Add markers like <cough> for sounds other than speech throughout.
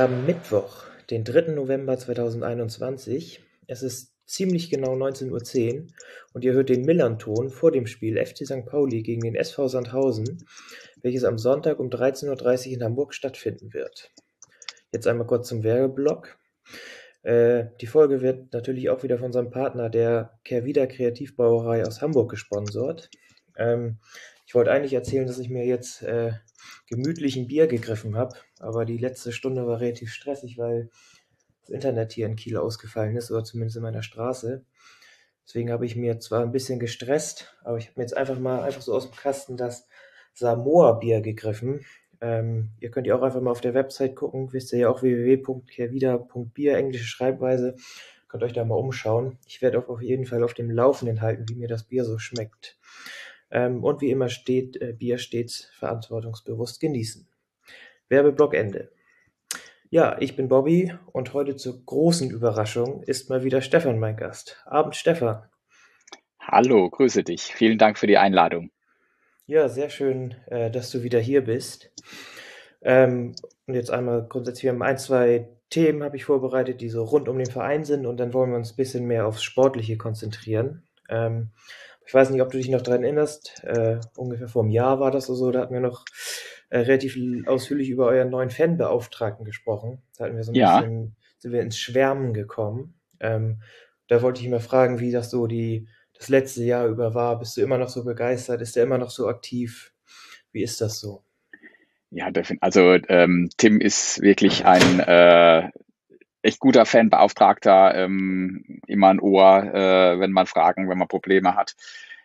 Haben Mittwoch, den 3. November 2021. Es ist ziemlich genau 19.10 Uhr und ihr hört den Millern-Ton vor dem Spiel FC St. Pauli gegen den SV Sandhausen, welches am Sonntag um 13.30 Uhr in Hamburg stattfinden wird. Jetzt einmal kurz zum Werbeblock. Äh, die Folge wird natürlich auch wieder von unserem Partner, der Kehrwieder Kreativbrauerei aus Hamburg, gesponsert. Ähm, ich wollte eigentlich erzählen, dass ich mir jetzt äh, gemütlich ein Bier gegriffen habe, aber die letzte Stunde war relativ stressig, weil das Internet hier in Kiel ausgefallen ist, oder zumindest in meiner Straße. Deswegen habe ich mir zwar ein bisschen gestresst, aber ich habe mir jetzt einfach mal einfach so aus dem Kasten das Samoa-Bier gegriffen. Ähm, ihr könnt ja auch einfach mal auf der Website gucken, wisst ihr ja auch www.kehrwieder.bier, englische Schreibweise. Könnt euch da mal umschauen. Ich werde auch auf jeden Fall auf dem Laufenden halten, wie mir das Bier so schmeckt. Ähm, und wie immer steht äh, Bier stets verantwortungsbewusst genießen. Werbeblock Ende. Ja, ich bin Bobby und heute zur großen Überraschung ist mal wieder Stefan mein Gast. Abend, Stefan. Hallo, grüße dich. Vielen Dank für die Einladung. Ja, sehr schön, äh, dass du wieder hier bist. Ähm, und jetzt einmal grundsätzlich, wir haben ein, zwei Themen habe ich vorbereitet, die so rund um den Verein sind und dann wollen wir uns ein bisschen mehr aufs Sportliche konzentrieren. Ähm, ich weiß nicht, ob du dich noch daran erinnerst, äh, ungefähr vor einem Jahr war das oder so, da hatten wir noch äh, relativ ausführlich über euren neuen Fanbeauftragten gesprochen. Da hatten wir so ein ja. bisschen, sind wir ins Schwärmen gekommen. Ähm, da wollte ich mal fragen, wie das so die das letzte Jahr über war? Bist du immer noch so begeistert? Ist er immer noch so aktiv? Wie ist das so? Ja, also ähm, Tim ist wirklich ein äh, echt guter Fanbeauftragter, ähm, immer ein Ohr, äh, wenn man Fragen, wenn man Probleme hat.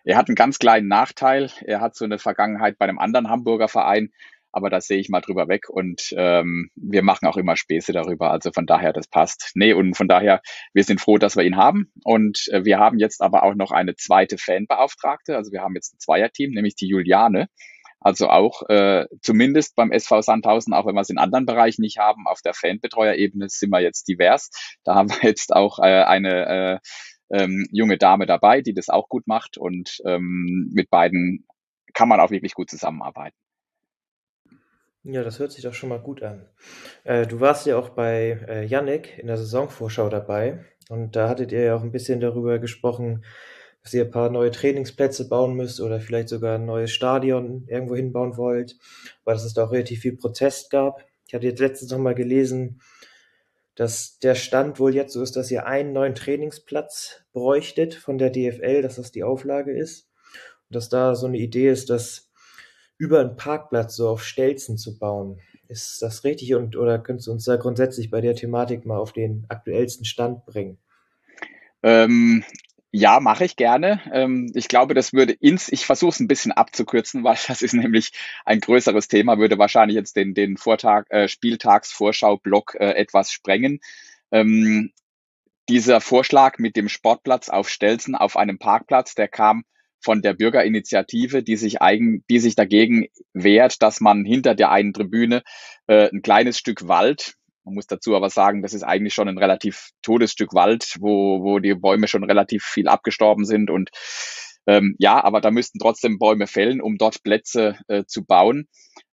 Er hat einen ganz kleinen Nachteil. Er hat so eine Vergangenheit bei einem anderen Hamburger Verein, aber da sehe ich mal drüber weg und ähm, wir machen auch immer Späße darüber. Also von daher, das passt. Nee, und von daher, wir sind froh, dass wir ihn haben. Und äh, wir haben jetzt aber auch noch eine zweite Fanbeauftragte. Also wir haben jetzt ein Zweierteam, nämlich die Juliane. Also auch äh, zumindest beim SV Sandhausen, auch wenn wir es in anderen Bereichen nicht haben, auf der Fanbetreuerebene sind wir jetzt divers. Da haben wir jetzt auch äh, eine äh, ähm, junge Dame dabei, die das auch gut macht und ähm, mit beiden kann man auch wirklich gut zusammenarbeiten. Ja, das hört sich doch schon mal gut an. Äh, du warst ja auch bei äh, Yannick in der Saisonvorschau dabei und da hattet ihr ja auch ein bisschen darüber gesprochen, dass ihr ein paar neue Trainingsplätze bauen müsst oder vielleicht sogar ein neues Stadion irgendwo hinbauen wollt, weil es da auch relativ viel Protest gab. Ich hatte jetzt letztens noch mal gelesen, dass der Stand wohl jetzt so ist, dass ihr einen neuen Trainingsplatz bräuchtet von der DFL, dass das die Auflage ist. Und dass da so eine Idee ist, dass über einen Parkplatz so auf Stelzen zu bauen. Ist das richtig und oder könntest du uns da grundsätzlich bei der Thematik mal auf den aktuellsten Stand bringen? Ähm, ja, mache ich gerne. Ähm, ich glaube, das würde ins, ich versuche es ein bisschen abzukürzen, weil das ist nämlich ein größeres Thema, würde wahrscheinlich jetzt den, den Vortag, äh, Spieltagsvorschau-Block äh, etwas sprengen. Ähm, dieser Vorschlag mit dem Sportplatz auf Stelzen auf einem Parkplatz, der kam von der Bürgerinitiative, die sich eigen, die sich dagegen wehrt, dass man hinter der einen Tribüne äh, ein kleines Stück Wald, man muss dazu aber sagen, das ist eigentlich schon ein relativ totes Stück Wald, wo, wo die Bäume schon relativ viel abgestorben sind und ähm, ja, aber da müssten trotzdem Bäume fällen, um dort Plätze äh, zu bauen.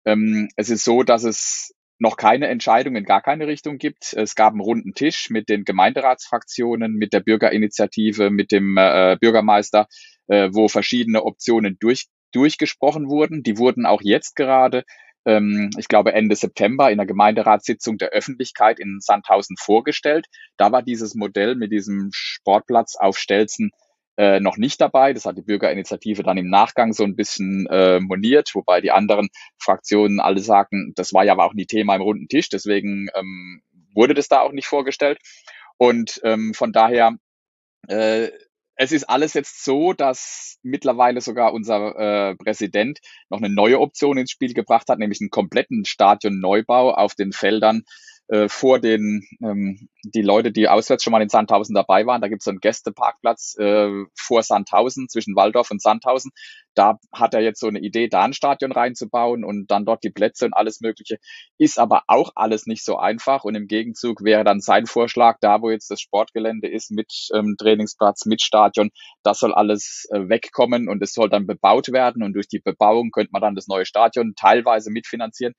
Ähm, es ist so, dass es noch keine Entscheidung in gar keine Richtung gibt. Es gab einen runden Tisch mit den Gemeinderatsfraktionen, mit der Bürgerinitiative, mit dem äh, Bürgermeister, äh, wo verschiedene Optionen durch, durchgesprochen wurden. Die wurden auch jetzt gerade, ähm, ich glaube Ende September, in der Gemeinderatssitzung der Öffentlichkeit in Sandhausen vorgestellt. Da war dieses Modell mit diesem Sportplatz auf Stelzen äh, noch nicht dabei. Das hat die Bürgerinitiative dann im Nachgang so ein bisschen äh, moniert, wobei die anderen Fraktionen alle sagten, das war ja aber auch nie Thema im runden Tisch, deswegen ähm, wurde das da auch nicht vorgestellt. Und ähm, von daher äh, es ist alles jetzt so, dass mittlerweile sogar unser äh, Präsident noch eine neue Option ins Spiel gebracht hat, nämlich einen kompletten Stadionneubau auf den Feldern äh, vor den, ähm, die Leute, die auswärts schon mal in Sandhausen dabei waren. Da gibt es so einen Gästeparkplatz äh, vor Sandhausen, zwischen Waldorf und Sandhausen. Da hat er jetzt so eine Idee, da ein Stadion reinzubauen und dann dort die Plätze und alles Mögliche. Ist aber auch alles nicht so einfach. Und im Gegenzug wäre dann sein Vorschlag, da wo jetzt das Sportgelände ist, mit ähm, Trainingsplatz, mit Stadion, das soll alles äh, wegkommen und es soll dann bebaut werden. Und durch die Bebauung könnte man dann das neue Stadion teilweise mitfinanzieren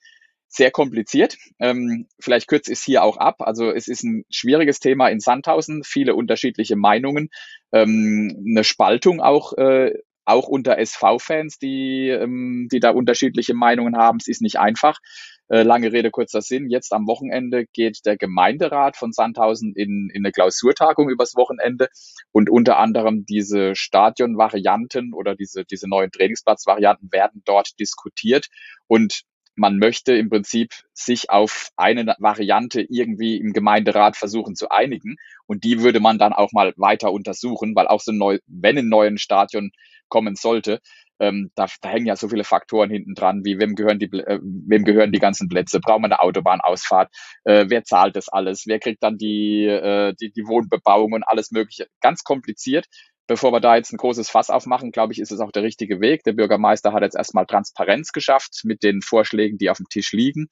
sehr kompliziert. Ähm, vielleicht kürze ich es hier auch ab. Also es ist ein schwieriges Thema in Sandhausen, viele unterschiedliche Meinungen, ähm, eine Spaltung auch äh, auch unter SV-Fans, die, ähm, die da unterschiedliche Meinungen haben. Es ist nicht einfach. Äh, lange Rede, kurzer Sinn. Jetzt am Wochenende geht der Gemeinderat von Sandhausen in, in eine Klausurtagung übers Wochenende und unter anderem diese Stadionvarianten oder diese, diese neuen Trainingsplatzvarianten werden dort diskutiert. Und man möchte im Prinzip sich auf eine Variante irgendwie im Gemeinderat versuchen zu einigen. Und die würde man dann auch mal weiter untersuchen, weil auch so neu, wenn ein neues Stadion kommen sollte, ähm, da, da hängen ja so viele Faktoren hinten dran, wie wem gehören die, äh, wem gehören die ganzen Plätze, braucht man eine Autobahnausfahrt, äh, wer zahlt das alles, wer kriegt dann die, äh, die, die Wohnbebauung und alles Mögliche. Ganz kompliziert bevor wir da jetzt ein großes Fass aufmachen, glaube ich, ist es auch der richtige Weg. Der Bürgermeister hat jetzt erstmal Transparenz geschafft mit den Vorschlägen, die auf dem Tisch liegen.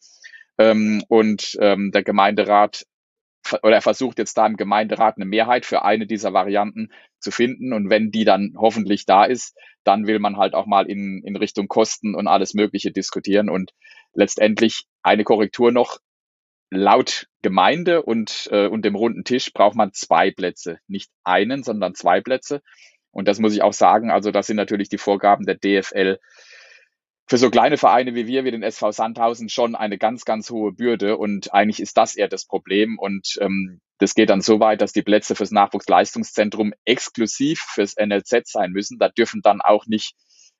Ähm, und ähm, der Gemeinderat oder er versucht jetzt da im Gemeinderat eine Mehrheit für eine dieser Varianten zu finden. Und wenn die dann hoffentlich da ist, dann will man halt auch mal in, in Richtung Kosten und alles Mögliche diskutieren. Und letztendlich eine Korrektur noch laut Gemeinde und, äh, und dem runden Tisch braucht man zwei Plätze. Nicht einen, sondern zwei Plätze. Und das muss ich auch sagen. Also das sind natürlich die Vorgaben der DFL für so kleine Vereine wie wir, wie den SV Sandhausen, schon eine ganz, ganz hohe Bürde. Und eigentlich ist das eher das Problem. Und ähm, das geht dann so weit, dass die Plätze fürs Nachwuchsleistungszentrum exklusiv fürs NLZ sein müssen. Da dürfen dann auch nicht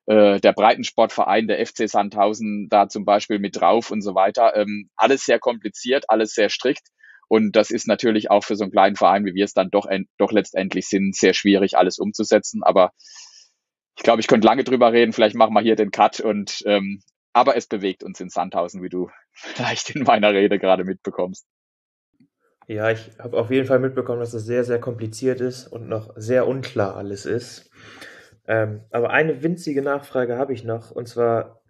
äh, der Breitensportverein, der FC Sandhausen da zum Beispiel mit drauf und so weiter. Ähm, alles sehr kompliziert, alles sehr strikt. Und das ist natürlich auch für so einen kleinen Verein, wie wir es dann doch, doch letztendlich sind, sehr schwierig, alles umzusetzen. Aber ich glaube, ich könnte lange drüber reden. Vielleicht machen wir hier den Cut und ähm, aber es bewegt uns in Sandhausen, wie du <laughs> vielleicht in meiner Rede gerade mitbekommst. Ja, ich habe auf jeden Fall mitbekommen, dass es sehr, sehr kompliziert ist und noch sehr unklar alles ist. Ähm, aber eine winzige Nachfrage habe ich noch. Und zwar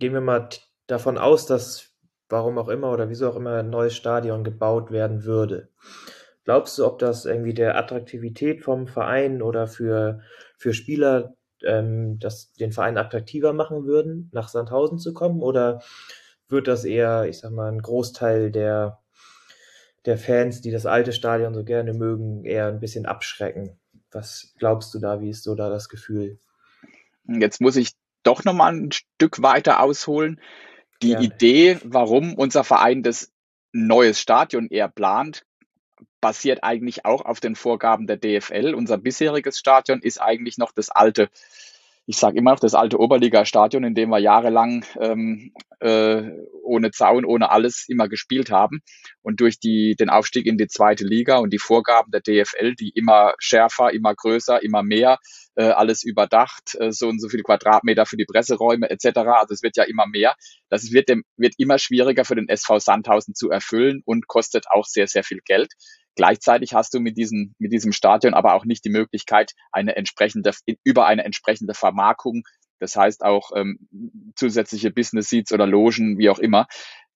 gehen wir mal davon aus, dass warum auch immer oder wieso auch immer ein neues Stadion gebaut werden würde. Glaubst du, ob das irgendwie der Attraktivität vom Verein oder für, für Spieler ähm, das den Verein attraktiver machen würden, nach Sandhausen zu kommen? Oder wird das eher, ich sag mal, ein Großteil der, der Fans, die das alte Stadion so gerne mögen, eher ein bisschen abschrecken? Was glaubst du da? Wie ist so da das Gefühl? Jetzt muss ich doch nochmal ein Stück weiter ausholen. Die ja. Idee, warum unser Verein das neues Stadion eher plant, basiert eigentlich auch auf den Vorgaben der DFL. Unser bisheriges Stadion ist eigentlich noch das alte ich sage immer noch, das alte Oberliga-Stadion, in dem wir jahrelang ähm, äh, ohne Zaun, ohne alles immer gespielt haben. Und durch die, den Aufstieg in die zweite Liga und die Vorgaben der DFL, die immer schärfer, immer größer, immer mehr, äh, alles überdacht, äh, so und so viele Quadratmeter für die Presseräume etc. Also es wird ja immer mehr. Das wird, dem, wird immer schwieriger für den SV Sandhausen zu erfüllen und kostet auch sehr, sehr viel Geld. Gleichzeitig hast du mit diesem, mit diesem Stadion aber auch nicht die Möglichkeit, eine entsprechende, über eine entsprechende Vermarkung, das heißt auch ähm, zusätzliche Business Seats oder Logen, wie auch immer,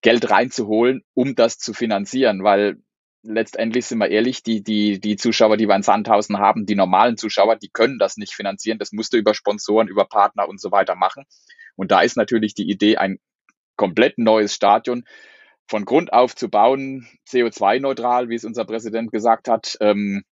Geld reinzuholen, um das zu finanzieren, weil letztendlich sind wir ehrlich, die, die, die Zuschauer, die wir in Sandhausen haben, die normalen Zuschauer, die können das nicht finanzieren. Das musst du über Sponsoren, über Partner und so weiter machen. Und da ist natürlich die Idee, ein komplett neues Stadion von Grund auf zu bauen, CO2-neutral, wie es unser Präsident gesagt hat. Ähm,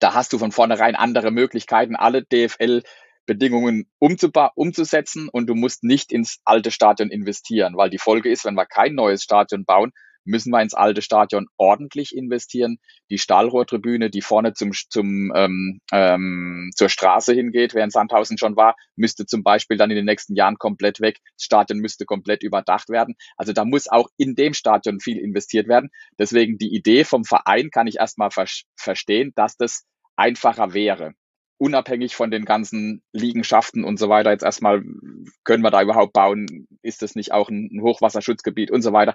da hast du von vornherein andere Möglichkeiten, alle DFL-Bedingungen umzusetzen und du musst nicht ins alte Stadion investieren, weil die Folge ist, wenn wir kein neues Stadion bauen, müssen wir ins alte Stadion ordentlich investieren. Die Stahlrohrtribüne, die vorne zum, zum, ähm, ähm, zur Straße hingeht, während Sandhausen schon war, müsste zum Beispiel dann in den nächsten Jahren komplett weg. Das Stadion müsste komplett überdacht werden. Also da muss auch in dem Stadion viel investiert werden. Deswegen die Idee vom Verein kann ich erstmal ver verstehen, dass das einfacher wäre unabhängig von den ganzen Liegenschaften und so weiter, jetzt erstmal, können wir da überhaupt bauen? Ist das nicht auch ein Hochwasserschutzgebiet und so weiter?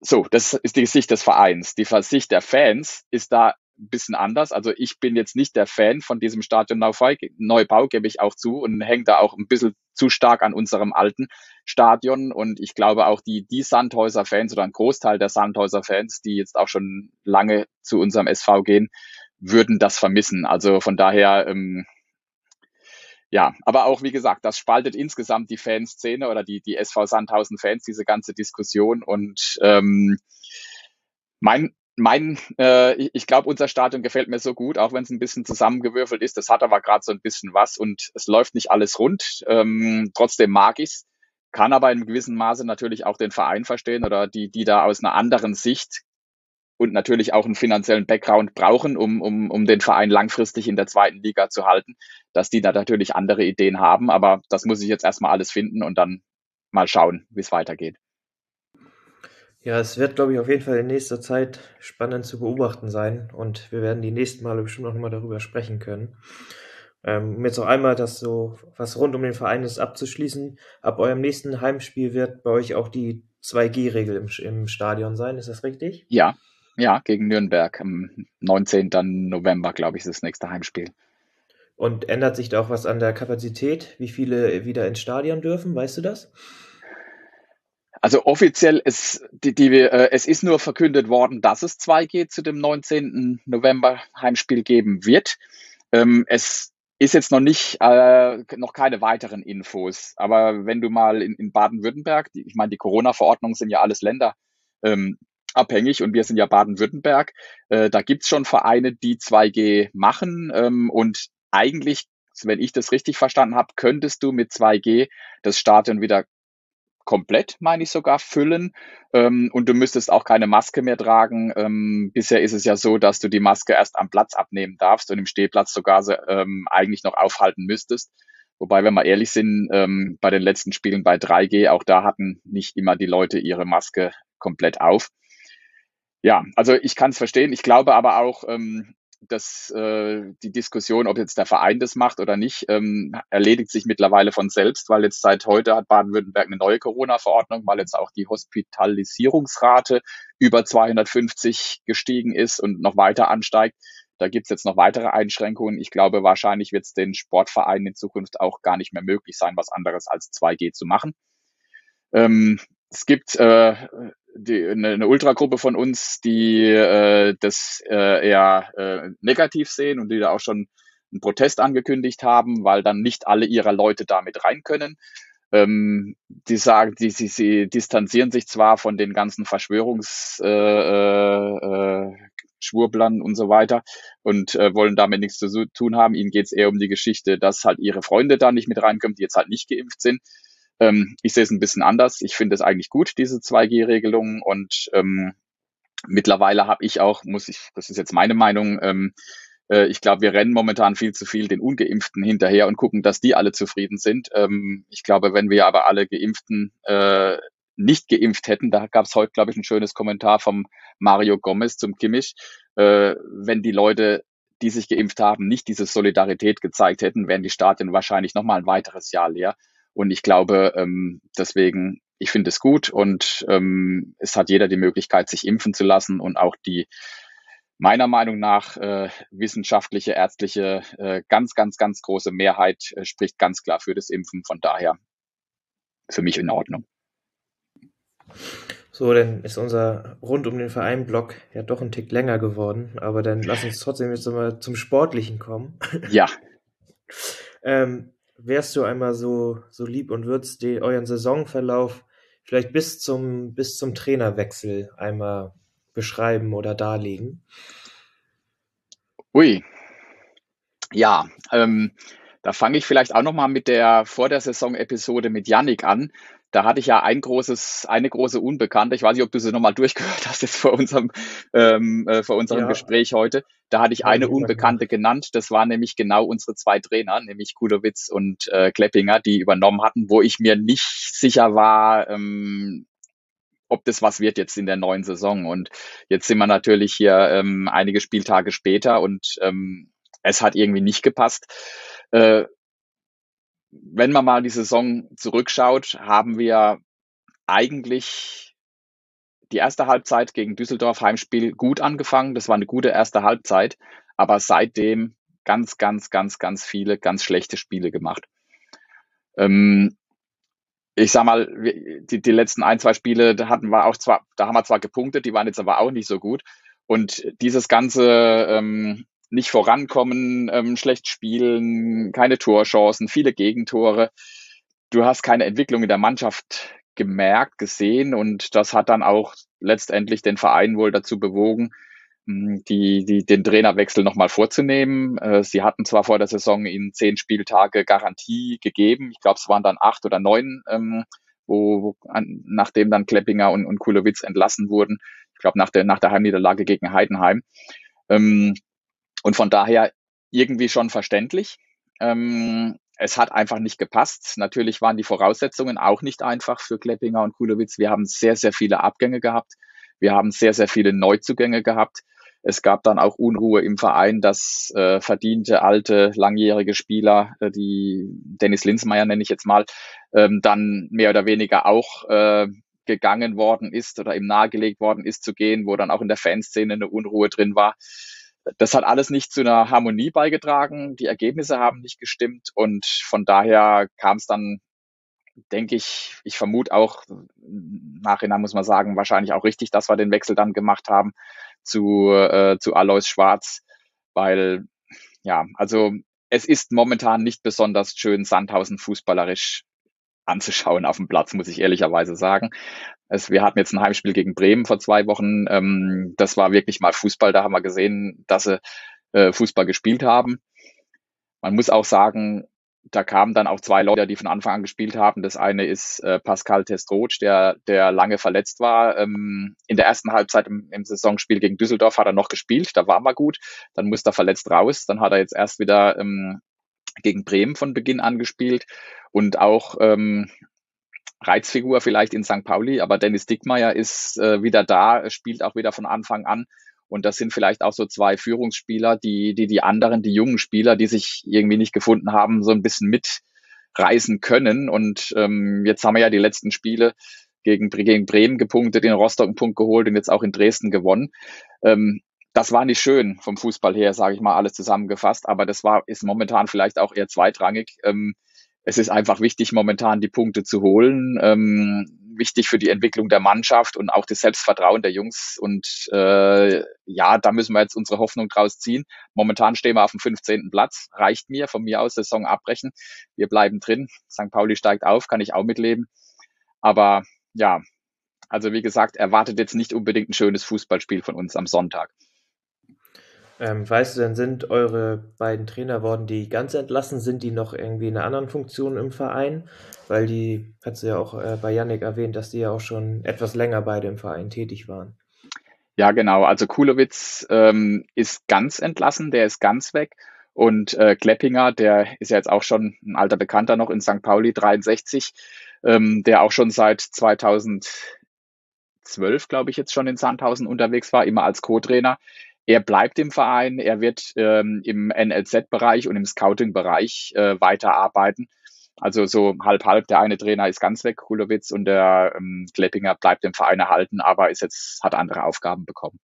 So, das ist die Sicht des Vereins. Die Sicht der Fans ist da ein bisschen anders. Also ich bin jetzt nicht der Fan von diesem Stadion Neubau, gebe ich auch zu und hänge da auch ein bisschen zu stark an unserem alten Stadion. Und ich glaube auch die, die Sandhäuser-Fans oder ein Großteil der Sandhäuser-Fans, die jetzt auch schon lange zu unserem SV gehen, würden das vermissen. Also von daher, ähm, ja, aber auch wie gesagt, das spaltet insgesamt die Fanszene oder die, die SV Sandhausen-Fans, diese ganze Diskussion. Und ähm, mein, mein, äh, ich glaube, unser Stadion gefällt mir so gut, auch wenn es ein bisschen zusammengewürfelt ist. Das hat aber gerade so ein bisschen was und es läuft nicht alles rund. Ähm, trotzdem mag ich's, kann aber in gewissem Maße natürlich auch den Verein verstehen oder die, die da aus einer anderen Sicht und natürlich auch einen finanziellen Background brauchen, um, um, um den Verein langfristig in der zweiten Liga zu halten, dass die da natürlich andere Ideen haben. Aber das muss ich jetzt erstmal alles finden und dann mal schauen, wie es weitergeht. Ja, es wird, glaube ich, auf jeden Fall in nächster Zeit spannend zu beobachten sein und wir werden die nächsten Male bestimmt noch mal darüber sprechen können. Ähm, um jetzt noch einmal das so, was rund um den Verein ist, abzuschließen. Ab eurem nächsten Heimspiel wird bei euch auch die 2G-Regel im, im Stadion sein, ist das richtig? Ja, ja, gegen Nürnberg am 19. November, glaube ich, ist das nächste Heimspiel. Und ändert sich da auch was an der Kapazität, wie viele wieder ins Stadion dürfen? Weißt du das? Also offiziell ist die, die, äh, es ist nur verkündet worden, dass es 2G zu dem 19. November Heimspiel geben wird. Ähm, es ist jetzt noch nicht, äh, noch keine weiteren Infos. Aber wenn du mal in, in Baden-Württemberg, ich meine, die Corona-Verordnungen sind ja alles Länder ähm, abhängig und wir sind ja Baden-Württemberg. Äh, da gibt's schon Vereine, die 2G machen ähm, und eigentlich, wenn ich das richtig verstanden habe, könntest du mit 2G das Stadion wieder komplett, meine ich sogar, füllen. Ähm, und du müsstest auch keine Maske mehr tragen. Ähm, bisher ist es ja so, dass du die Maske erst am Platz abnehmen darfst und im Stehplatz sogar ähm, eigentlich noch aufhalten müsstest. Wobei, wenn wir ehrlich sind, ähm, bei den letzten Spielen bei 3G, auch da hatten nicht immer die Leute ihre Maske komplett auf. Ja, also ich kann es verstehen. Ich glaube aber auch, ähm, dass äh, die Diskussion, ob jetzt der Verein das macht oder nicht, ähm, erledigt sich mittlerweile von selbst, weil jetzt seit heute hat Baden-Württemberg eine neue Corona-Verordnung, weil jetzt auch die Hospitalisierungsrate über 250 gestiegen ist und noch weiter ansteigt. Da gibt's jetzt noch weitere Einschränkungen. Ich glaube, wahrscheinlich wird es den Sportvereinen in Zukunft auch gar nicht mehr möglich sein, was anderes als 2G zu machen. Ähm, es gibt äh, die, eine, eine Ultragruppe von uns, die äh, das äh, eher äh, negativ sehen und die da auch schon einen Protest angekündigt haben, weil dann nicht alle ihrer Leute damit rein können. Ähm, die sagen, die, sie, sie distanzieren sich zwar von den ganzen Verschwörungs äh, äh, Schwurblern und so weiter und äh, wollen damit nichts zu tun haben. Ihnen geht es eher um die Geschichte, dass halt ihre Freunde da nicht mit reinkommen, die jetzt halt nicht geimpft sind. Ähm, ich sehe es ein bisschen anders. Ich finde es eigentlich gut, diese 2G-Regelung. Und ähm, mittlerweile habe ich auch, muss ich, das ist jetzt meine Meinung, ähm, äh, ich glaube, wir rennen momentan viel zu viel den Ungeimpften hinterher und gucken, dass die alle zufrieden sind. Ähm, ich glaube, wenn wir aber alle Geimpften äh, nicht geimpft hätten, da gab es heute, glaube ich, ein schönes Kommentar vom Mario Gomez zum Kimmich, äh, wenn die Leute die sich geimpft haben, nicht diese Solidarität gezeigt hätten, wären die Stadien wahrscheinlich noch mal ein weiteres Jahr leer. Und ich glaube, ähm, deswegen, ich finde es gut und ähm, es hat jeder die Möglichkeit, sich impfen zu lassen und auch die meiner Meinung nach äh, wissenschaftliche, ärztliche, äh, ganz, ganz, ganz große Mehrheit äh, spricht ganz klar für das Impfen. Von daher für mich in Ordnung. So, dann ist unser rund um den Verein-Block ja doch ein Tick länger geworden, aber dann lass uns trotzdem jetzt mal zum Sportlichen kommen. Ja. <laughs> ähm, wärst du einmal so, so lieb und würdest die, euren Saisonverlauf vielleicht bis zum, bis zum Trainerwechsel einmal beschreiben oder darlegen? Ui. Ja, ähm, da fange ich vielleicht auch nochmal mit der vor der Saison-Episode mit Yannick an. Da hatte ich ja ein großes, eine große Unbekannte. Ich weiß nicht, ob du sie nochmal durchgehört hast jetzt vor unserem, ähm, äh, vor unserem ja. Gespräch heute. Da hatte ich eine Unbekannte genannt. Das waren nämlich genau unsere zwei Trainer, nämlich Kulowitz und äh, Kleppinger, die übernommen hatten, wo ich mir nicht sicher war, ähm, ob das was wird jetzt in der neuen Saison. Und jetzt sind wir natürlich hier ähm, einige Spieltage später und ähm, es hat irgendwie nicht gepasst. Äh, wenn man mal die Saison zurückschaut, haben wir eigentlich die erste Halbzeit gegen Düsseldorf Heimspiel gut angefangen. Das war eine gute erste Halbzeit, aber seitdem ganz, ganz, ganz, ganz viele ganz schlechte Spiele gemacht. Ähm, ich sag mal, die, die letzten ein, zwei Spiele, da hatten wir auch zwar, da haben wir zwar gepunktet, die waren jetzt aber auch nicht so gut. Und dieses ganze ähm, nicht vorankommen, ähm, schlecht spielen, keine Torchancen, viele Gegentore. Du hast keine Entwicklung in der Mannschaft gemerkt, gesehen und das hat dann auch letztendlich den Verein wohl dazu bewogen, hm, die, die, den Trainerwechsel nochmal vorzunehmen. Äh, sie hatten zwar vor der Saison ihnen zehn Spieltage Garantie gegeben, ich glaube, es waren dann acht oder neun, ähm, wo, wo an, nachdem dann Kleppinger und, und Kulowitz entlassen wurden. Ich glaube, nach der, nach der Heimniederlage gegen Heidenheim. Ähm, und von daher irgendwie schon verständlich. Ähm, es hat einfach nicht gepasst. Natürlich waren die Voraussetzungen auch nicht einfach für Kleppinger und Kulowitz. Wir haben sehr, sehr viele Abgänge gehabt. Wir haben sehr, sehr viele Neuzugänge gehabt. Es gab dann auch Unruhe im Verein, dass äh, verdiente, alte, langjährige Spieler, äh, die Dennis Linsmeier nenne ich jetzt mal, ähm, dann mehr oder weniger auch äh, gegangen worden ist oder ihm nahegelegt worden ist zu gehen, wo dann auch in der Fanszene eine Unruhe drin war. Das hat alles nicht zu einer Harmonie beigetragen. Die Ergebnisse haben nicht gestimmt und von daher kam es dann denke ich, ich vermute auch, nachhinein muss man sagen, wahrscheinlich auch richtig, dass wir den Wechsel dann gemacht haben zu, äh, zu Alois Schwarz, weil, ja, also es ist momentan nicht besonders schön, Sandhausen fußballerisch anzuschauen auf dem Platz, muss ich ehrlicherweise sagen. Es, wir hatten jetzt ein Heimspiel gegen Bremen vor zwei Wochen. Ähm, das war wirklich mal Fußball. Da haben wir gesehen, dass sie äh, Fußball gespielt haben. Man muss auch sagen, da kamen dann auch zwei Leute, die von Anfang an gespielt haben. Das eine ist äh, Pascal Testroc, der, der lange verletzt war. Ähm, in der ersten Halbzeit im, im Saisonspiel gegen Düsseldorf hat er noch gespielt, da war er gut. Dann musste er verletzt raus. Dann hat er jetzt erst wieder ähm, gegen Bremen von Beginn an gespielt. Und auch ähm, Reizfigur vielleicht in St. Pauli, aber Dennis Dickmeyer ist äh, wieder da, spielt auch wieder von Anfang an. Und das sind vielleicht auch so zwei Führungsspieler, die, die die anderen, die jungen Spieler, die sich irgendwie nicht gefunden haben, so ein bisschen mitreißen können. Und ähm, jetzt haben wir ja die letzten Spiele gegen, gegen Bremen gepunktet, in Rostock einen Punkt geholt und jetzt auch in Dresden gewonnen. Ähm, das war nicht schön vom Fußball her, sage ich mal, alles zusammengefasst, aber das war ist momentan vielleicht auch eher zweitrangig. Ähm, es ist einfach wichtig, momentan die Punkte zu holen. Ähm, wichtig für die Entwicklung der Mannschaft und auch das Selbstvertrauen der Jungs. Und äh, ja, da müssen wir jetzt unsere Hoffnung draus ziehen. Momentan stehen wir auf dem 15. Platz. Reicht mir, von mir aus Saison abbrechen. Wir bleiben drin. St. Pauli steigt auf, kann ich auch mitleben. Aber ja, also wie gesagt, erwartet jetzt nicht unbedingt ein schönes Fußballspiel von uns am Sonntag. Ähm, weißt du denn, sind eure beiden Trainer worden, die ganz entlassen sind, die noch irgendwie in einer anderen Funktion im Verein? Weil die, hat du ja auch äh, bei Yannick erwähnt, dass die ja auch schon etwas länger beide im Verein tätig waren. Ja, genau. Also Kulowitz ähm, ist ganz entlassen, der ist ganz weg. Und äh, Kleppinger, der ist ja jetzt auch schon ein alter Bekannter noch in St. Pauli, 63, ähm, der auch schon seit 2012, glaube ich, jetzt schon in Sandhausen unterwegs war, immer als Co-Trainer er bleibt im Verein, er wird ähm, im NLZ-Bereich und im Scouting-Bereich äh, weiterarbeiten. Also so halb-halb, der eine Trainer ist ganz weg, Kulowitz, und der ähm, Kleppinger bleibt im Verein erhalten, aber ist jetzt, hat andere Aufgaben bekommen.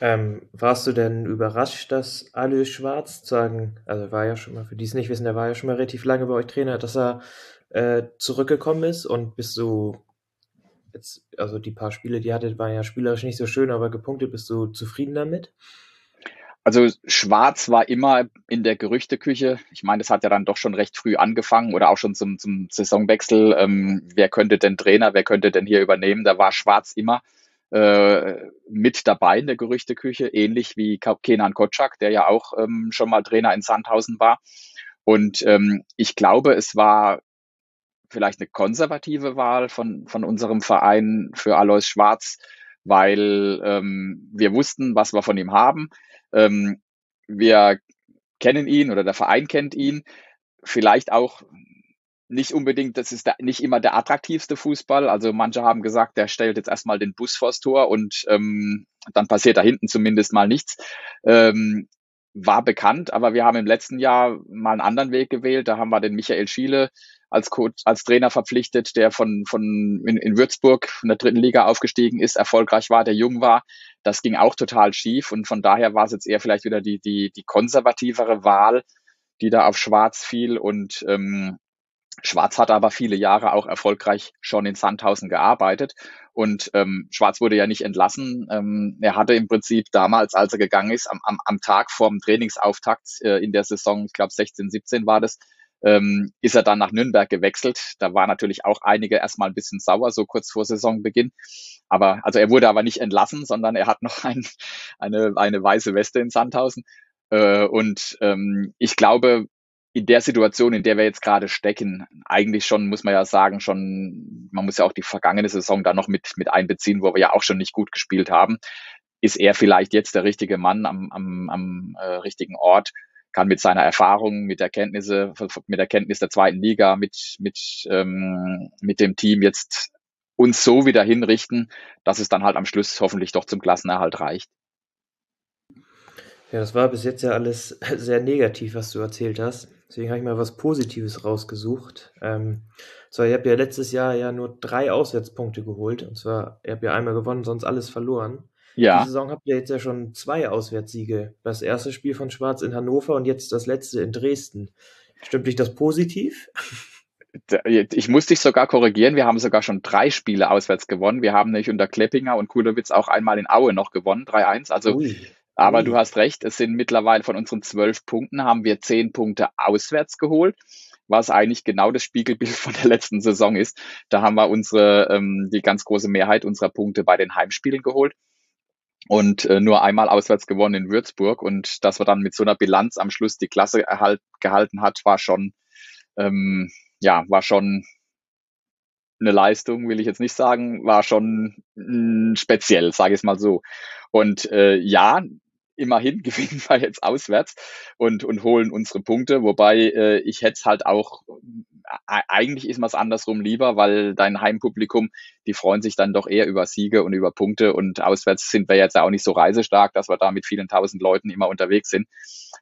Ähm, warst du denn überrascht, dass Alois Schwarz sagen, also war ja schon mal, für die es nicht wissen, der war ja schon mal relativ lange bei euch Trainer, dass er äh, zurückgekommen ist und bist du jetzt, also die paar Spiele, die ihr hattet, waren ja spielerisch nicht so schön, aber gepunktet, bist du zufrieden damit? Also Schwarz war immer in der Gerüchteküche. Ich meine, das hat ja dann doch schon recht früh angefangen oder auch schon zum, zum Saisonwechsel. Ähm, wer könnte denn Trainer, wer könnte denn hier übernehmen? Da war Schwarz immer äh, mit dabei in der Gerüchteküche, ähnlich wie Kenan Kotschak, der ja auch ähm, schon mal Trainer in Sandhausen war. Und ähm, ich glaube, es war vielleicht eine konservative Wahl von, von unserem Verein für Alois Schwarz, weil ähm, wir wussten, was wir von ihm haben. Ähm, wir kennen ihn oder der Verein kennt ihn. Vielleicht auch nicht unbedingt, das ist der, nicht immer der attraktivste Fußball. Also manche haben gesagt, der stellt jetzt erstmal den Bus vors Tor und ähm, dann passiert da hinten zumindest mal nichts. Ähm, war bekannt, aber wir haben im letzten Jahr mal einen anderen Weg gewählt. Da haben wir den Michael Schiele als Coach, als Trainer verpflichtet, der von, von in, in Würzburg von der dritten Liga aufgestiegen ist, erfolgreich war, der jung war. Das ging auch total schief und von daher war es jetzt eher vielleicht wieder die, die, die konservativere Wahl, die da auf Schwarz fiel und ähm, Schwarz hat aber viele Jahre auch erfolgreich schon in Sandhausen gearbeitet und ähm, Schwarz wurde ja nicht entlassen. Ähm, er hatte im Prinzip damals, als er gegangen ist, am, am, am Tag vor dem Trainingsauftakt äh, in der Saison, ich glaube 16, 17 war das, ähm, ist er dann nach Nürnberg gewechselt. Da war natürlich auch einige erstmal ein bisschen sauer, so kurz vor Saisonbeginn. Aber also er wurde aber nicht entlassen, sondern er hat noch <laughs> ein, eine, eine weiße Weste in Sandhausen. Äh, und ähm, ich glaube, in der Situation, in der wir jetzt gerade stecken, eigentlich schon, muss man ja sagen, schon, man muss ja auch die vergangene Saison da noch mit, mit einbeziehen, wo wir ja auch schon nicht gut gespielt haben, ist er vielleicht jetzt der richtige Mann am, am, am äh, richtigen Ort, kann mit seiner Erfahrung, mit der Kenntnisse, mit der Kenntnis der zweiten Liga, mit, mit, ähm, mit dem Team jetzt uns so wieder hinrichten, dass es dann halt am Schluss hoffentlich doch zum Klassenerhalt reicht. Ja, das war bis jetzt ja alles <laughs> sehr negativ, was du erzählt hast. Deswegen habe ich mal was Positives rausgesucht. Ähm, zwar, ihr habt ja letztes Jahr ja nur drei Auswärtspunkte geholt. Und zwar, ihr habt ja einmal gewonnen, sonst alles verloren. Ja. Die Saison habt ihr jetzt ja schon zwei Auswärtssiege. Das erste Spiel von Schwarz in Hannover und jetzt das letzte in Dresden. Stimmt dich das positiv? Ich muss dich sogar korrigieren. Wir haben sogar schon drei Spiele auswärts gewonnen. Wir haben nämlich unter Kleppinger und Kulowitz auch einmal in Aue noch gewonnen, 3-1. Also Ui. Aber du hast recht, es sind mittlerweile von unseren zwölf Punkten haben wir zehn Punkte auswärts geholt, was eigentlich genau das Spiegelbild von der letzten Saison ist. Da haben wir unsere, ähm, die ganz große Mehrheit unserer Punkte bei den Heimspielen geholt und äh, nur einmal auswärts gewonnen in Würzburg. Und dass wir dann mit so einer Bilanz am Schluss die Klasse erhalt, gehalten hat, war schon, ähm, ja, war schon eine Leistung, will ich jetzt nicht sagen, war schon mh, mm, speziell, sage ich es mal so. Und äh, ja, immerhin <laughs> gewinnen wir jetzt auswärts und, und holen unsere Punkte. Wobei äh, ich hätte es halt auch, äh, eigentlich ist man es andersrum lieber, weil dein Heimpublikum, die freuen sich dann doch eher über Siege und über Punkte. Und auswärts sind wir jetzt auch nicht so reisestark, dass wir da mit vielen tausend Leuten immer unterwegs sind.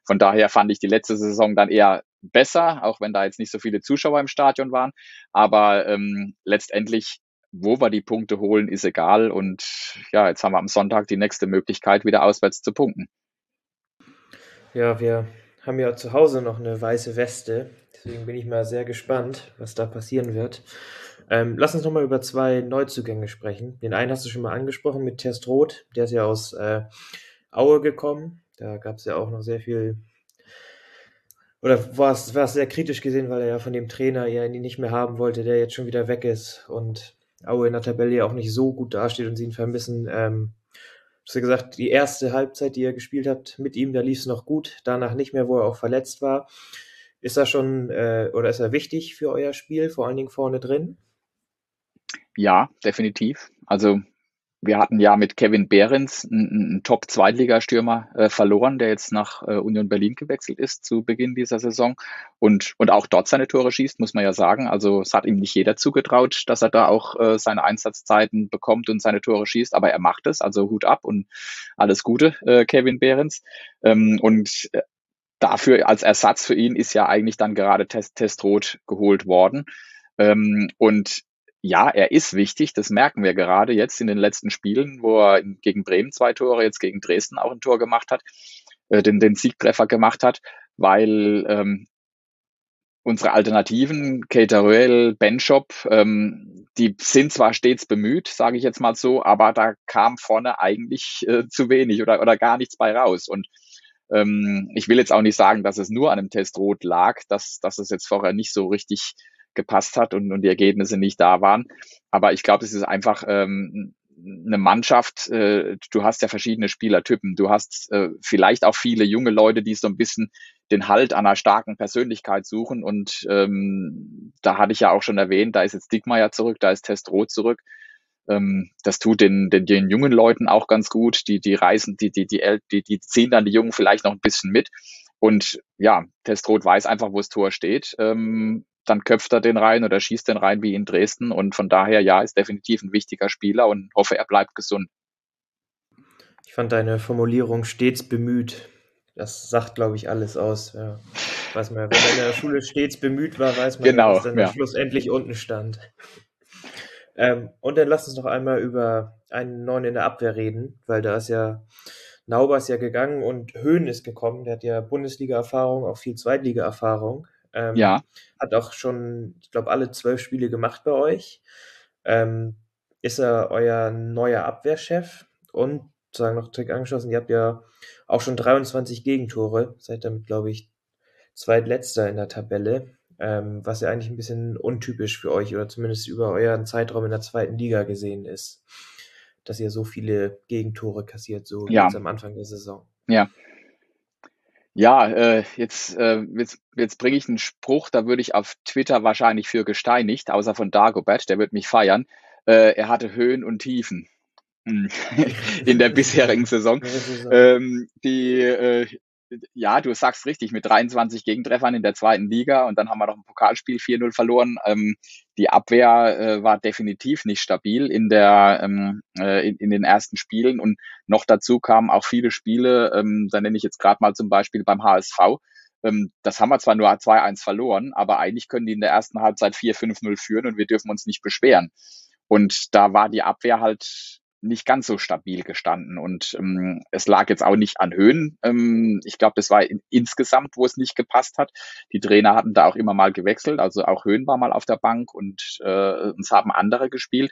Von daher fand ich die letzte Saison dann eher besser, auch wenn da jetzt nicht so viele Zuschauer im Stadion waren. Aber ähm, letztendlich wo wir die Punkte holen, ist egal. Und ja, jetzt haben wir am Sonntag die nächste Möglichkeit, wieder auswärts zu punkten. Ja, wir haben ja zu Hause noch eine weiße Weste. Deswegen bin ich mal sehr gespannt, was da passieren wird. Ähm, lass uns nochmal über zwei Neuzugänge sprechen. Den einen hast du schon mal angesprochen mit Terstroth. Der ist ja aus äh, Aue gekommen. Da gab es ja auch noch sehr viel. Oder war es sehr kritisch gesehen, weil er ja von dem Trainer ja ihn nicht mehr haben wollte, der jetzt schon wieder weg ist. Und Aue in der Tabelle ja auch nicht so gut dasteht und sie ihn vermissen. Ähm, du hast ja gesagt, die erste Halbzeit, die ihr gespielt habt mit ihm, da lief es noch gut, danach nicht mehr, wo er auch verletzt war. Ist er schon äh, oder ist er wichtig für euer Spiel, vor allen Dingen vorne drin? Ja, definitiv. Also wir hatten ja mit Kevin Behrens einen, einen Top-Zweitligastürmer äh, verloren, der jetzt nach äh, Union Berlin gewechselt ist zu Beginn dieser Saison und, und auch dort seine Tore schießt, muss man ja sagen. Also es hat ihm nicht jeder zugetraut, dass er da auch äh, seine Einsatzzeiten bekommt und seine Tore schießt, aber er macht es, also Hut ab und alles Gute, äh, Kevin Behrens. Ähm, und äh, dafür als Ersatz für ihn ist ja eigentlich dann gerade Test Testrot geholt worden. Ähm, und ja, er ist wichtig, das merken wir gerade jetzt in den letzten Spielen, wo er gegen Bremen zwei Tore, jetzt gegen Dresden auch ein Tor gemacht hat, äh, den, den Siegtreffer gemacht hat, weil ähm, unsere Alternativen, Cateruel, Benchop, ähm, die sind zwar stets bemüht, sage ich jetzt mal so, aber da kam vorne eigentlich äh, zu wenig oder, oder gar nichts bei raus. Und ähm, ich will jetzt auch nicht sagen, dass es nur an einem Test rot lag, dass, dass es jetzt vorher nicht so richtig gepasst hat und, und die Ergebnisse nicht da waren. Aber ich glaube, es ist einfach ähm, eine Mannschaft, äh, du hast ja verschiedene Spielertypen. Du hast äh, vielleicht auch viele junge Leute, die so ein bisschen den Halt einer starken Persönlichkeit suchen. Und ähm, da hatte ich ja auch schon erwähnt, da ist jetzt Dickmeier zurück, da ist Testrot zurück. Ähm, das tut den, den, den jungen Leuten auch ganz gut. Die, die reisen, die, die, die, die, die ziehen dann die Jungen vielleicht noch ein bisschen mit. Und ja, Testrot weiß einfach, wo das Tor steht. Ähm, dann köpft er den rein oder schießt den rein wie in Dresden. Und von daher, ja, ist definitiv ein wichtiger Spieler und hoffe, er bleibt gesund. Ich fand deine Formulierung stets bemüht Das sagt, glaube ich, alles aus. Ja. Weiß man, wenn man in der Schule stets bemüht war, weiß man, Genau, dass dann ja. schlussendlich unten stand. Ähm, und dann lass uns noch einmal über einen neuen in der Abwehr reden, weil da ist ja Nauber ist ja gegangen und Höhn ist gekommen. Der hat ja Bundesliga-Erfahrung, auch viel Zweitliga-Erfahrung. Ähm, Ja, hat auch schon, ich glaube, alle zwölf Spiele gemacht bei euch. Ähm, ist er euer neuer Abwehrchef und sagen noch direkt angeschlossen, ihr habt ja auch schon 23 Gegentore, seid damit, glaube ich, zweitletzter in der Tabelle, ähm, was ja eigentlich ein bisschen untypisch für euch oder zumindest über euren Zeitraum in der zweiten Liga gesehen ist, dass ihr so viele Gegentore kassiert, so ja, jetzt am Anfang der Saison. ja. Ja, äh, jetzt, äh, jetzt, jetzt bringe ich einen Spruch, da würde ich auf Twitter wahrscheinlich für gesteinigt, außer von Dagobert, der wird mich feiern. Äh, er hatte Höhen und Tiefen hm, <laughs> in der <laughs> bisherigen Saison. Ähm, die, äh, ja, du sagst richtig, mit 23 Gegentreffern in der zweiten Liga und dann haben wir noch ein Pokalspiel 4-0 verloren. Ähm, die Abwehr äh, war definitiv nicht stabil in der ähm, äh, in, in den ersten Spielen und noch dazu kamen auch viele Spiele, ähm, da nenne ich jetzt gerade mal zum Beispiel beim HSV. Ähm, das haben wir zwar nur 2-1 verloren, aber eigentlich können die in der ersten Halbzeit 4-5-0 führen und wir dürfen uns nicht beschweren. Und da war die Abwehr halt nicht ganz so stabil gestanden. Und ähm, es lag jetzt auch nicht an Höhen. Ähm, ich glaube, das war in, insgesamt, wo es nicht gepasst hat. Die Trainer hatten da auch immer mal gewechselt. Also auch Höhen war mal auf der Bank und äh, uns haben andere gespielt.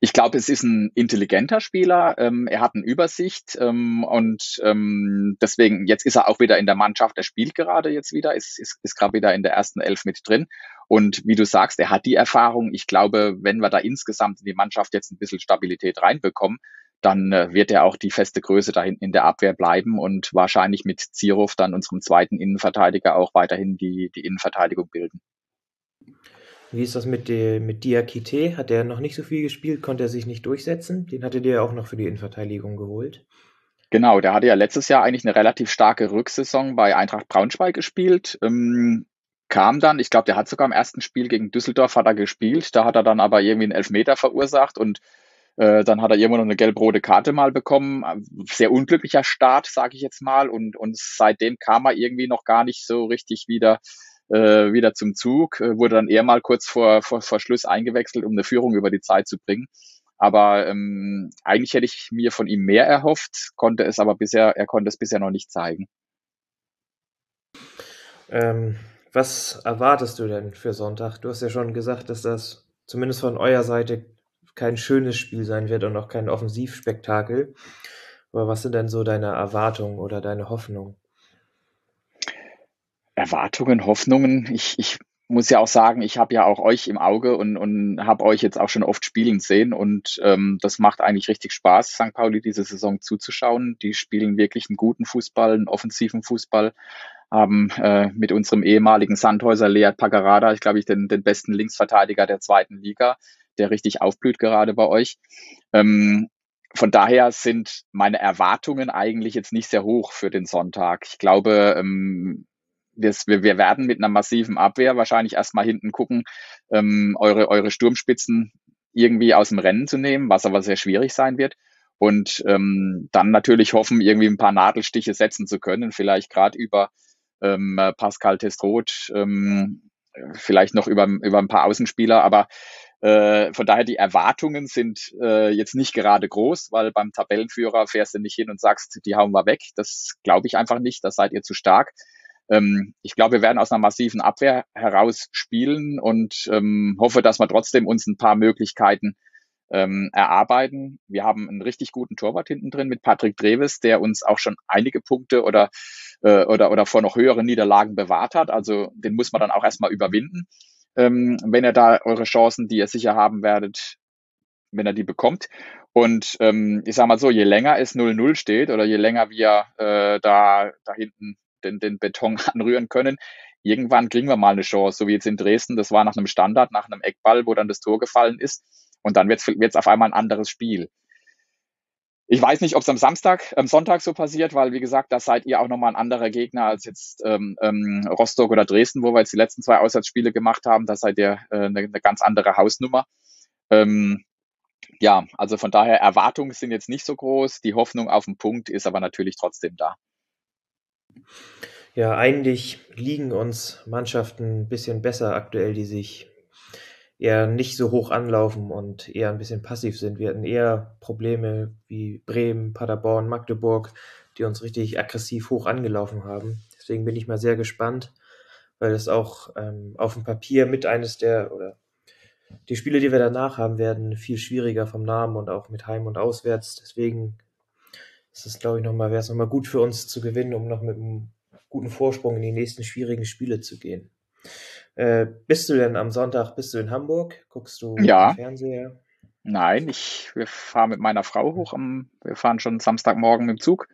Ich glaube, es ist ein intelligenter Spieler. Ähm, er hat eine Übersicht ähm, und ähm, deswegen, jetzt ist er auch wieder in der Mannschaft. Er spielt gerade jetzt wieder, ist, ist, ist gerade wieder in der ersten Elf mit drin. Und wie du sagst, er hat die Erfahrung. Ich glaube, wenn wir da insgesamt in die Mannschaft jetzt ein bisschen Stabilität reinbekommen, dann äh, wird er auch die feste Größe da hinten in der Abwehr bleiben und wahrscheinlich mit Zierhoff dann unserem zweiten Innenverteidiger auch weiterhin die, die Innenverteidigung bilden. Wie ist das mit, der, mit Diakite? Hat er noch nicht so viel gespielt? Konnte er sich nicht durchsetzen? Den hattet ihr ja auch noch für die Innenverteidigung geholt. Genau, der hatte ja letztes Jahr eigentlich eine relativ starke Rücksaison bei Eintracht Braunschweig gespielt. Ähm, kam dann, ich glaube, der hat sogar im ersten Spiel gegen Düsseldorf hat er gespielt. Da hat er dann aber irgendwie einen Elfmeter verursacht und äh, dann hat er irgendwo noch eine gelb-rote Karte mal bekommen. Sehr unglücklicher Start, sage ich jetzt mal. Und, und seitdem kam er irgendwie noch gar nicht so richtig wieder äh, wieder zum Zug, äh, wurde dann eher mal kurz vor, vor, vor Schluss eingewechselt, um eine Führung über die Zeit zu bringen. Aber ähm, eigentlich hätte ich mir von ihm mehr erhofft, konnte es aber bisher, er konnte es bisher noch nicht zeigen. Ähm, was erwartest du denn für Sonntag? Du hast ja schon gesagt, dass das zumindest von eurer Seite kein schönes Spiel sein wird und auch kein Offensivspektakel. Aber was sind denn so deine Erwartungen oder deine Hoffnungen? Erwartungen, Hoffnungen. Ich, ich muss ja auch sagen, ich habe ja auch euch im Auge und, und habe euch jetzt auch schon oft spielen sehen und ähm, das macht eigentlich richtig Spaß, St. Pauli diese Saison zuzuschauen. Die spielen wirklich einen guten Fußball, einen offensiven Fußball, haben äh, mit unserem ehemaligen Sandhäuser Lead Pagarada, ich glaube ich, den, den besten Linksverteidiger der zweiten Liga, der richtig aufblüht gerade bei euch. Ähm, von daher sind meine Erwartungen eigentlich jetzt nicht sehr hoch für den Sonntag. Ich glaube, ähm, wir, wir werden mit einer massiven Abwehr wahrscheinlich erstmal hinten gucken, ähm, eure, eure Sturmspitzen irgendwie aus dem Rennen zu nehmen, was aber sehr schwierig sein wird. Und ähm, dann natürlich hoffen, irgendwie ein paar Nadelstiche setzen zu können, vielleicht gerade über ähm, Pascal Testroth, ähm, vielleicht noch über, über ein paar Außenspieler, aber äh, von daher die Erwartungen sind äh, jetzt nicht gerade groß, weil beim Tabellenführer fährst du nicht hin und sagst, die hauen wir weg. Das glaube ich einfach nicht, das seid ihr zu stark. Ähm, ich glaube, wir werden aus einer massiven Abwehr heraus spielen und ähm, hoffe, dass wir trotzdem uns ein paar Möglichkeiten ähm, erarbeiten. Wir haben einen richtig guten Torwart hinten drin mit Patrick Dreves, der uns auch schon einige Punkte oder, äh, oder, oder vor noch höheren Niederlagen bewahrt hat. Also den muss man dann auch erstmal überwinden, ähm, wenn ihr da eure Chancen, die ihr sicher haben werdet, wenn er die bekommt. Und ähm, ich sage mal so, je länger es 0-0 steht oder je länger wir äh, da, da hinten den, den Beton <laughs> anrühren können. Irgendwann kriegen wir mal eine Chance, so wie jetzt in Dresden. Das war nach einem Standard, nach einem Eckball, wo dann das Tor gefallen ist. Und dann wird es auf einmal ein anderes Spiel. Ich weiß nicht, ob es am Samstag, am Sonntag so passiert, weil wie gesagt, da seid ihr auch nochmal ein anderer Gegner als jetzt ähm, ähm, Rostock oder Dresden, wo wir jetzt die letzten zwei Auswärtsspiele gemacht haben. Da seid ihr äh, eine, ganz andere Hausnummer. Ähm, ja, also von daher Erwartungen sind jetzt nicht so groß. Die Hoffnung auf den Punkt ist aber natürlich trotzdem da. Ja, eigentlich liegen uns Mannschaften ein bisschen besser aktuell, die sich eher nicht so hoch anlaufen und eher ein bisschen passiv sind. Wir hatten eher Probleme wie Bremen, Paderborn, Magdeburg, die uns richtig aggressiv hoch angelaufen haben. Deswegen bin ich mal sehr gespannt, weil es auch ähm, auf dem Papier mit eines der oder die Spiele, die wir danach haben, werden viel schwieriger vom Namen und auch mit Heim und Auswärts. Deswegen ist es, glaube ich, nochmal, wäre es nochmal gut für uns zu gewinnen, um noch mit einem guten Vorsprung in die nächsten schwierigen Spiele zu gehen. Äh, bist du denn am Sonntag, bist du in Hamburg? Guckst du Ja, Fernseher? nein, ich, wir fahren mit meiner Frau hoch. Am, wir fahren schon Samstagmorgen mit dem Zug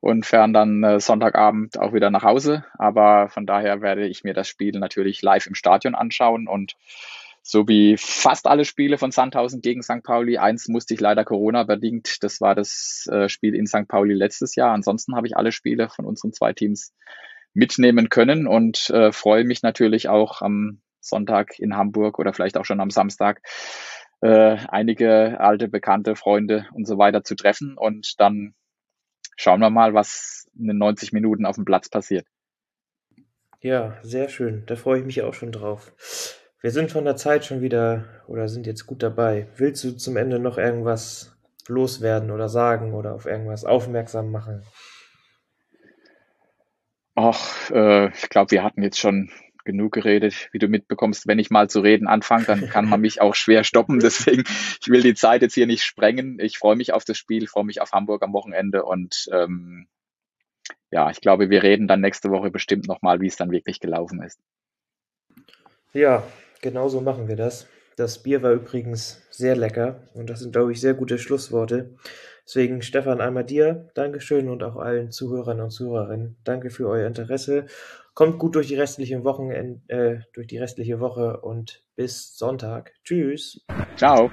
und fahren dann äh, Sonntagabend auch wieder nach Hause. Aber von daher werde ich mir das Spiel natürlich live im Stadion anschauen und so wie fast alle Spiele von Sandhausen gegen St. Pauli. Eins musste ich leider Corona-bedingt. Das war das äh, Spiel in St. Pauli letztes Jahr. Ansonsten habe ich alle Spiele von unseren zwei Teams mitnehmen können und äh, freue mich natürlich auch am Sonntag in Hamburg oder vielleicht auch schon am Samstag äh, einige alte Bekannte, Freunde und so weiter zu treffen. Und dann schauen wir mal, was in den 90 Minuten auf dem Platz passiert. Ja, sehr schön. Da freue ich mich auch schon drauf. Wir sind von der Zeit schon wieder oder sind jetzt gut dabei. Willst du zum Ende noch irgendwas loswerden oder sagen oder auf irgendwas aufmerksam machen? Ach, äh, ich glaube, wir hatten jetzt schon genug geredet, wie du mitbekommst. Wenn ich mal zu reden anfange, dann kann man mich auch schwer stoppen. <laughs> Deswegen, ich will die Zeit jetzt hier nicht sprengen. Ich freue mich auf das Spiel, freue mich auf Hamburg am Wochenende und ähm, ja, ich glaube, wir reden dann nächste Woche bestimmt nochmal, wie es dann wirklich gelaufen ist. Ja, Genau so machen wir das. Das Bier war übrigens sehr lecker und das sind, glaube ich, sehr gute Schlussworte. Deswegen, Stefan, einmal dir Dankeschön und auch allen Zuhörern und Zuhörerinnen. Danke für euer Interesse. Kommt gut durch die restliche Wochenende, äh, durch die restliche Woche und bis Sonntag. Tschüss. Ciao.